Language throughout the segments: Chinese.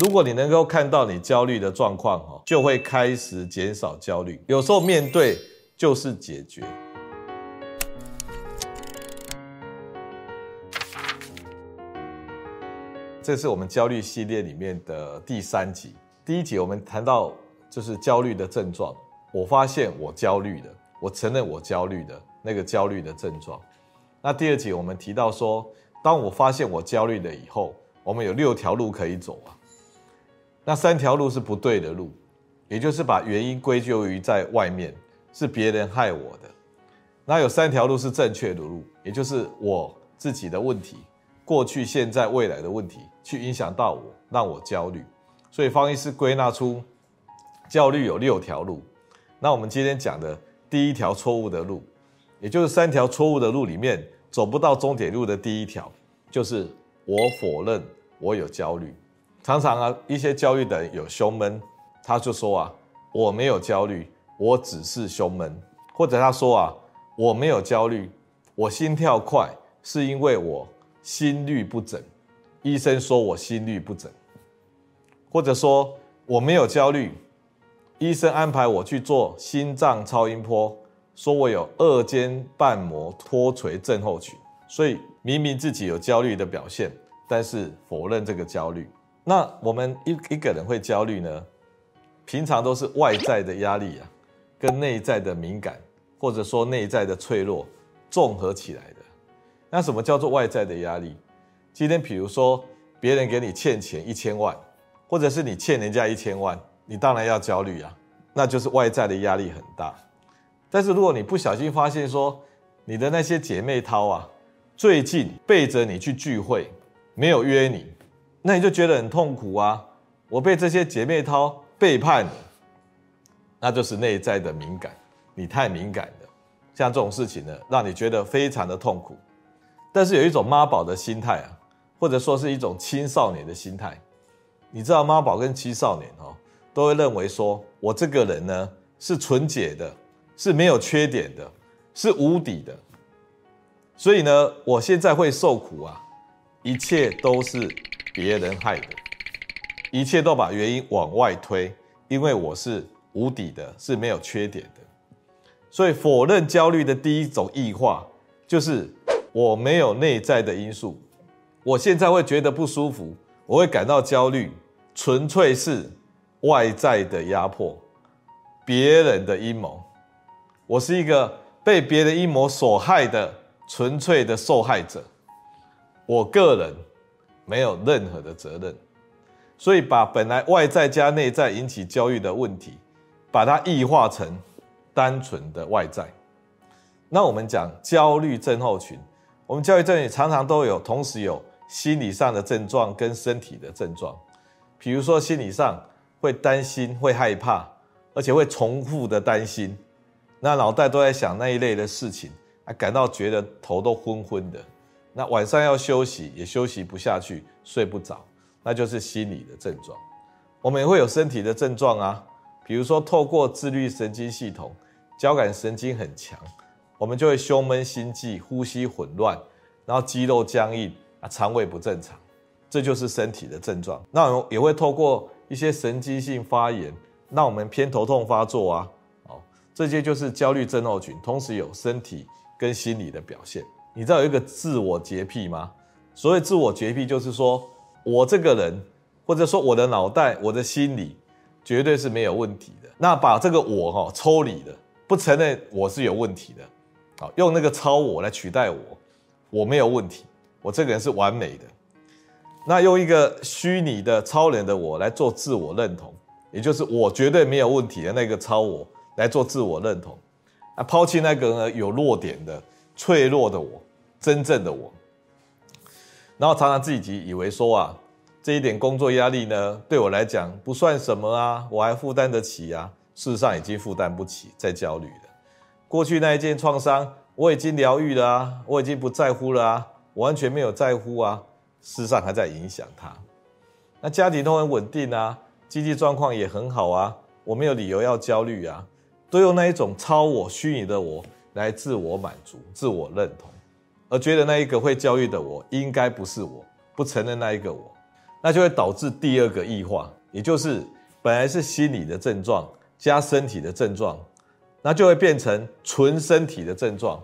如果你能够看到你焦虑的状况，哈，就会开始减少焦虑。有时候面对就是解决。这是我们焦虑系列里面的第三集。第一集我们谈到就是焦虑的症状，我发现我焦虑的，我承认我焦虑的那个焦虑的症状。那第二集我们提到说，当我发现我焦虑了以后，我们有六条路可以走啊。那三条路是不对的路，也就是把原因归咎于在外面，是别人害我的。那有三条路是正确的路，也就是我自己的问题。过去、现在、未来的问题去影响到我，让我焦虑，所以方医师归纳出焦虑有六条路。那我们今天讲的第一条错误的路，也就是三条错误的路里面走不到终点路的第一条，就是我否认我有焦虑。常常啊，一些焦虑的人有胸闷，他就说啊，我没有焦虑，我只是胸闷，或者他说啊，我没有焦虑，我心跳快是因为我。心律不整，医生说我心律不整，或者说我没有焦虑，医生安排我去做心脏超音波，说我有二尖瓣膜脱垂症候群，所以明明自己有焦虑的表现，但是否认这个焦虑。那我们一一个人会焦虑呢？平常都是外在的压力啊，跟内在的敏感，或者说内在的脆弱综合起来的。那什么叫做外在的压力？今天比如说别人给你欠钱一千万，或者是你欠人家一千万，你当然要焦虑啊，那就是外在的压力很大。但是如果你不小心发现说你的那些姐妹淘啊，最近背着你去聚会，没有约你，那你就觉得很痛苦啊。我被这些姐妹淘背叛了，那就是内在的敏感，你太敏感了。像这种事情呢，让你觉得非常的痛苦。但是有一种妈宝的心态啊，或者说是一种青少年的心态，你知道妈宝跟青少年哦，都会认为说，我这个人呢是纯洁的，是没有缺点的，是无底的，所以呢，我现在会受苦啊，一切都是别人害的，一切都把原因往外推，因为我是无底的，是没有缺点的，所以否认焦虑的第一种异化就是。我没有内在的因素，我现在会觉得不舒服，我会感到焦虑，纯粹是外在的压迫，别人的阴谋，我是一个被别人阴谋所害的纯粹的受害者，我个人没有任何的责任，所以把本来外在加内在引起焦虑的问题，把它异化成单纯的外在，那我们讲焦虑症候群。我们焦虑症也常常都有，同时有心理上的症状跟身体的症状。比如说，心理上会担心、会害怕，而且会重复的担心，那脑袋都在想那一类的事情，还感到觉得头都昏昏的。那晚上要休息也休息不下去，睡不着，那就是心理的症状。我们也会有身体的症状啊，比如说透过自律神经系统，交感神经很强。我们就会胸闷、心悸、呼吸混乱，然后肌肉僵硬啊，肠胃不正常，这就是身体的症状。那我也会透过一些神经性发炎，让我们偏头痛发作啊，哦，这些就是焦虑症候群，同时有身体跟心理的表现。你知道有一个自我洁癖吗？所谓自我洁癖，就是说我这个人，或者说我的脑袋、我的心理，绝对是没有问题的。那把这个我哈抽离了，不承认我是有问题的。好，用那个超我来取代我，我没有问题，我这个人是完美的。那用一个虚拟的超人的我来做自我认同，也就是我绝对没有问题的那个超我来做自我认同，啊，抛弃那个呢有弱点的、脆弱的我，真正的我。然后常常自己以为说啊，这一点工作压力呢，对我来讲不算什么啊，我还负担得起啊。事实上已经负担不起，在焦虑了。过去那一件创伤，我已经疗愈了啊，我已经不在乎了啊，完全没有在乎啊，事实上还在影响他。那家庭都很稳定啊，经济状况也很好啊，我没有理由要焦虑啊，都用那一种超我、虚拟的我来自我满足、自我认同，而觉得那一个会焦虑的我应该不是我，不承认那一个我。那就会导致第二个异化，也就是本来是心理的症状加身体的症状，那就会变成纯身体的症状，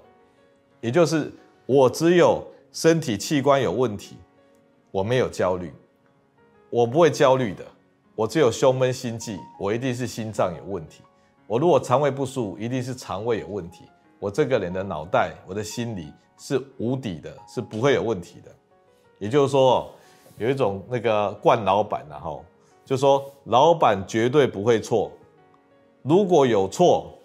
也就是我只有身体器官有问题，我没有焦虑，我不会焦虑的，我只有胸闷心悸，我一定是心脏有问题，我如果肠胃不舒服，一定是肠胃有问题，我这个人的脑袋，我的心理是无底的，是不会有问题的，也就是说。有一种那个惯老板然后就说老板绝对不会错，如果有错，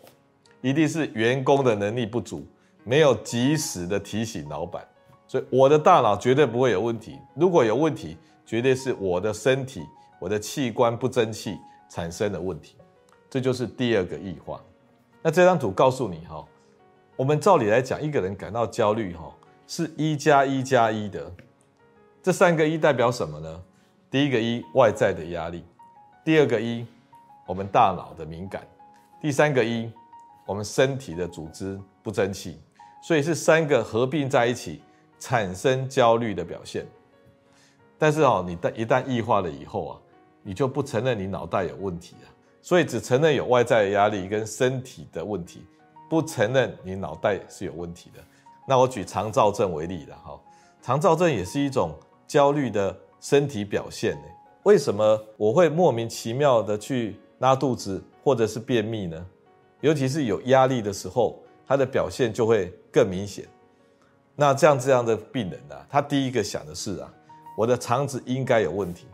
一定是员工的能力不足，没有及时的提醒老板，所以我的大脑绝对不会有问题。如果有问题，绝对是我的身体、我的器官不争气产生的问题，这就是第二个异化。那这张图告诉你哈，我们照理来讲，一个人感到焦虑哈，是一加一加一的。这三个一代表什么呢？第一个一，外在的压力；第二个一，我们大脑的敏感；第三个一，我们身体的组织不争气。所以是三个合并在一起产生焦虑的表现。但是哦，你一旦异化了以后啊，你就不承认你脑袋有问题了。所以只承认有外在的压力跟身体的问题，不承认你脑袋是有问题的。那我举肠躁症为例了哈，肠躁症也是一种。焦虑的身体表现呢？为什么我会莫名其妙的去拉肚子或者是便秘呢？尤其是有压力的时候，他的表现就会更明显。那这样这样的病人呢、啊，他第一个想的是啊，我的肠子应该有问题，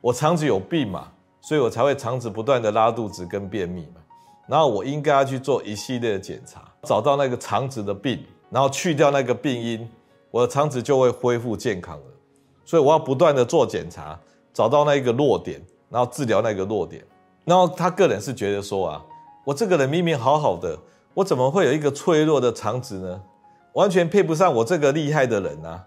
我肠子有病嘛，所以我才会肠子不断的拉肚子跟便秘嘛。然后我应该要去做一系列的检查，找到那个肠子的病，然后去掉那个病因，我的肠子就会恢复健康了。所以我要不断的做检查，找到那一个弱点，然后治疗那个弱点。然后他个人是觉得说啊，我这个人明明好好的，我怎么会有一个脆弱的肠子呢？完全配不上我这个厉害的人啊！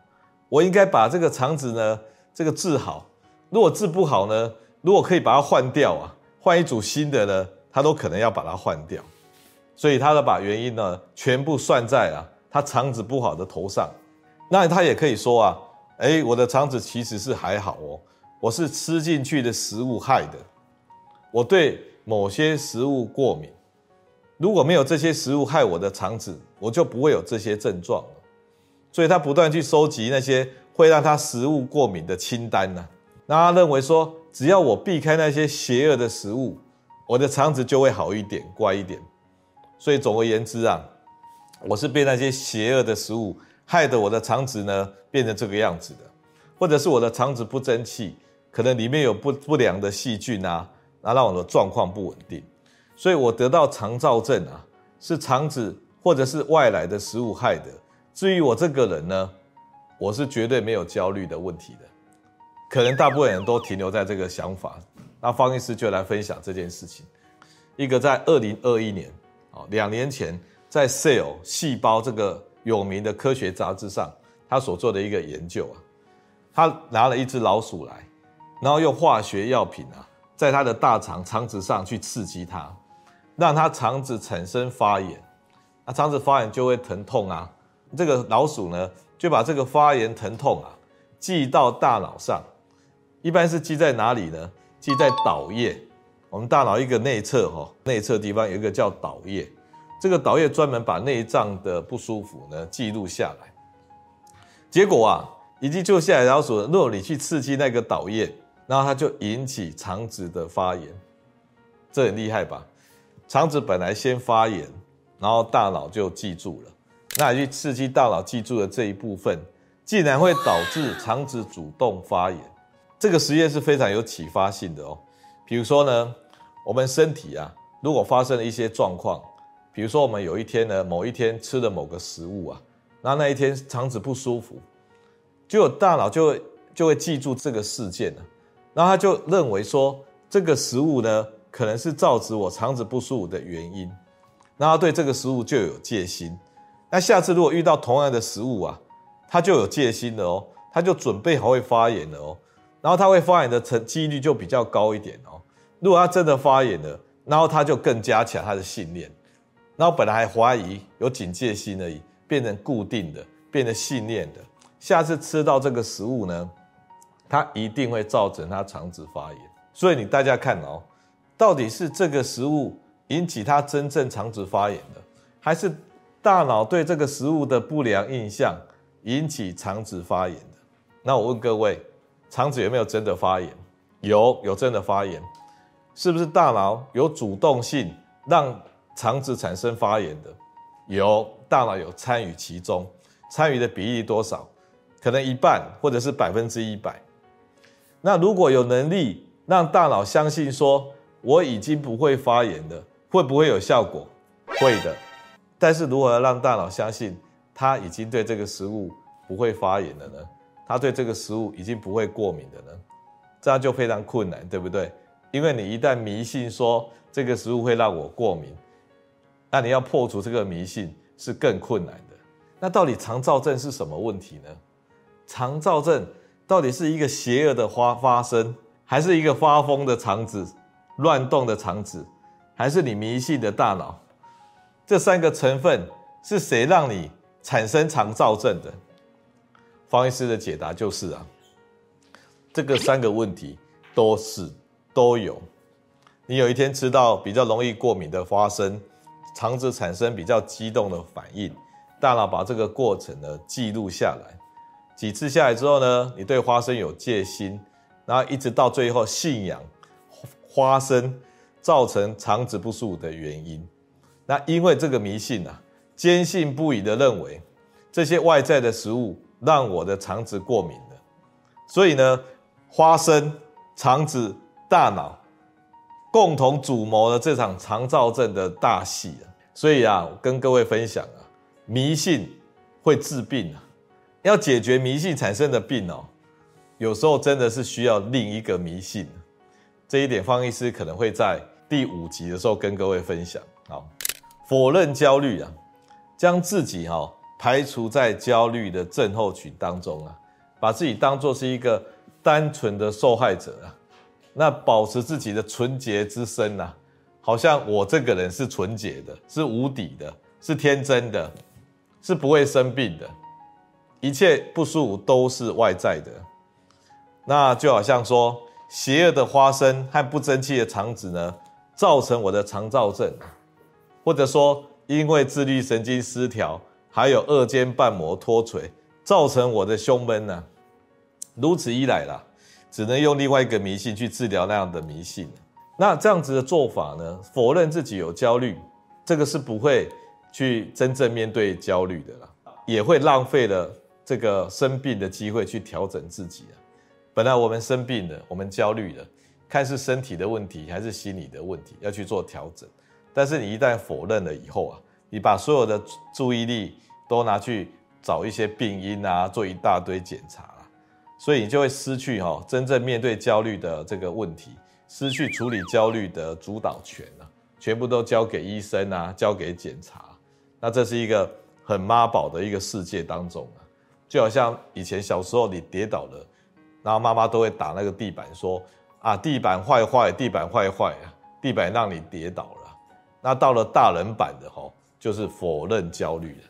我应该把这个肠子呢，这个治好。如果治不好呢，如果可以把它换掉啊，换一组新的呢，他都可能要把它换掉。所以他都把原因呢，全部算在啊，他肠子不好的头上。那他也可以说啊。哎，我的肠子其实是还好哦，我是吃进去的食物害的，我对某些食物过敏，如果没有这些食物害我的肠子，我就不会有这些症状了。所以他不断去收集那些会让他食物过敏的清单呢，那他认为说，只要我避开那些邪恶的食物，我的肠子就会好一点，乖一点。所以总而言之啊，我是被那些邪恶的食物。害得我的肠子呢变成这个样子的，或者是我的肠子不争气，可能里面有不不良的细菌啊，那让我的状况不稳定，所以我得到肠燥症啊，是肠子或者是外来的食物害的。至于我这个人呢，我是绝对没有焦虑的问题的，可能大部分人都停留在这个想法。那方医师就来分享这件事情，一个在二零二一年啊，两年前在 Cell 细胞这个。有名的科学杂志上，他所做的一个研究啊，他拿了一只老鼠来，然后用化学药品啊，在它的大肠肠子上去刺激它，让它肠子产生发炎，那肠子发炎就会疼痛啊。这个老鼠呢，就把这个发炎疼痛啊记到大脑上，一般是记在哪里呢？记在岛叶。我们大脑一个内侧哈，内侧地方有一个叫岛叶。这个岛叶专门把内脏的不舒服呢记录下来，结果啊，已经救下来老鼠，如果你去刺激那个岛叶，然后它就引起肠子的发炎，这很厉害吧？肠子本来先发炎，然后大脑就记住了，那你去刺激大脑记住的这一部分，竟然会导致肠子主动发炎。这个实验是非常有启发性的哦。比如说呢，我们身体啊，如果发生了一些状况。比如说，我们有一天呢，某一天吃了某个食物啊，那那一天肠子不舒服，就有大脑就会就会记住这个事件了，然后他就认为说这个食物呢，可能是造成我肠子不舒服的原因，然后对这个食物就有戒心。那下次如果遇到同样的食物啊，他就有戒心了哦，他就准备好会发炎了哦，然后它会发炎的成几率就比较高一点哦。如果它真的发炎了，然后它就更加强它的信念。然后本来还怀疑有警戒心而已，变成固定的，变成信念的。下次吃到这个食物呢，它一定会造成它肠子发炎。所以你大家看哦，到底是这个食物引起它真正肠子发炎的，还是大脑对这个食物的不良印象引起肠子发炎的？那我问各位，肠子有没有真的发炎？有，有真的发炎。是不是大脑有主动性让肠子产生发炎的？有，大脑有参与其中，参与的比例多少？可能一半，或者是百分之一百。那如果有能力让大脑相信说我已经不会发炎了，会不会有效果？会的。但是如何让大脑相信他已经对这个食物不会发炎了呢？他对这个食物已经不会过敏的呢？这样就非常困难，对不对？因为你一旦迷信说这个食物会让我过敏，那你要破除这个迷信是更困难的。那到底肠躁症是什么问题呢？肠躁症到底是一个邪恶的发发生，还是一个发疯的肠子、乱动的肠子，还是你迷信的大脑？这三个成分是谁让你产生肠躁症的？方医师的解答就是啊，这个三个问题都是。都有，你有一天吃到比较容易过敏的花生，肠子产生比较激动的反应，大脑把这个过程呢记录下来，几次下来之后呢，你对花生有戒心，然后一直到最后信仰花生造成肠子不舒服的原因，那因为这个迷信啊，坚信不疑的认为这些外在的食物让我的肠子过敏了，所以呢，花生肠子。大脑共同主谋了这场肠燥症的大戏啊！所以啊，跟各位分享啊，迷信会治病啊，要解决迷信产生的病哦，有时候真的是需要另一个迷信。这一点方医师可能会在第五集的时候跟各位分享。好，否认焦虑啊，将自己哈排除在焦虑的症候群当中啊，把自己当作是一个单纯的受害者啊。那保持自己的纯洁之身呐，好像我这个人是纯洁的，是无底的，是天真的，是不会生病的，一切不舒服都是外在的。那就好像说，邪恶的花生和不争气的肠子呢，造成我的肠燥症，或者说因为自律神经失调，还有二尖瓣膜脱垂，造成我的胸闷呢，如此一来啦。只能用另外一个迷信去治疗那样的迷信，那这样子的做法呢？否认自己有焦虑，这个是不会去真正面对焦虑的啦，也会浪费了这个生病的机会去调整自己啊。本来我们生病了，我们焦虑了，看是身体的问题还是心理的问题，要去做调整。但是你一旦否认了以后啊，你把所有的注意力都拿去找一些病因啊，做一大堆检查。所以你就会失去哈真正面对焦虑的这个问题，失去处理焦虑的主导权了，全部都交给医生啊，交给检查。那这是一个很妈宝的一个世界当中啊，就好像以前小时候你跌倒了，然后妈妈都会打那个地板说啊，地板坏坏，地板坏坏啊，地板让你跌倒了。那到了大人版的哈，就是否认焦虑了。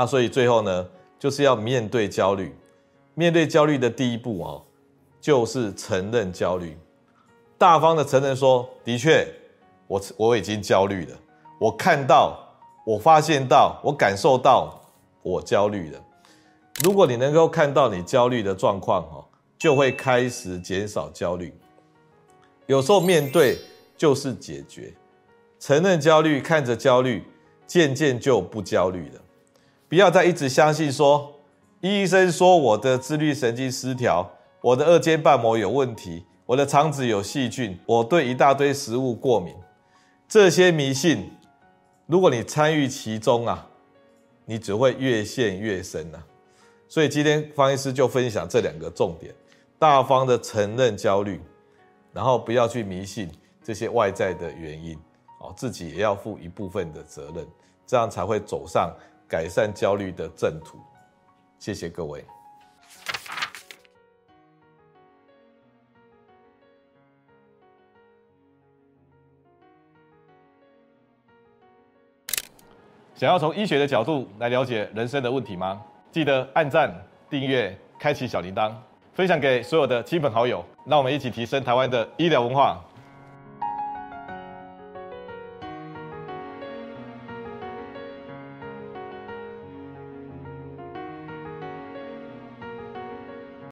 那所以最后呢，就是要面对焦虑。面对焦虑的第一步哦，就是承认焦虑，大方的承认说，的确，我我已经焦虑了，我看到，我发现到，我感受到，我焦虑了。如果你能够看到你焦虑的状况哦，就会开始减少焦虑。有时候面对就是解决，承认焦虑，看着焦虑，渐渐就不焦虑了。不要再一直相信说。医生说我的自律神经失调，我的二尖瓣膜有问题，我的肠子有细菌，我对一大堆食物过敏。这些迷信，如果你参与其中啊，你只会越陷越深啊。所以今天方医师就分享这两个重点：大方的承认焦虑，然后不要去迷信这些外在的原因，哦，自己也要负一部分的责任，这样才会走上改善焦虑的正途。谢谢各位。想要从医学的角度来了解人生的问题吗？记得按赞、订阅、开启小铃铛。分享给所有的亲朋好友，让我们一起提升台湾的医疗文化。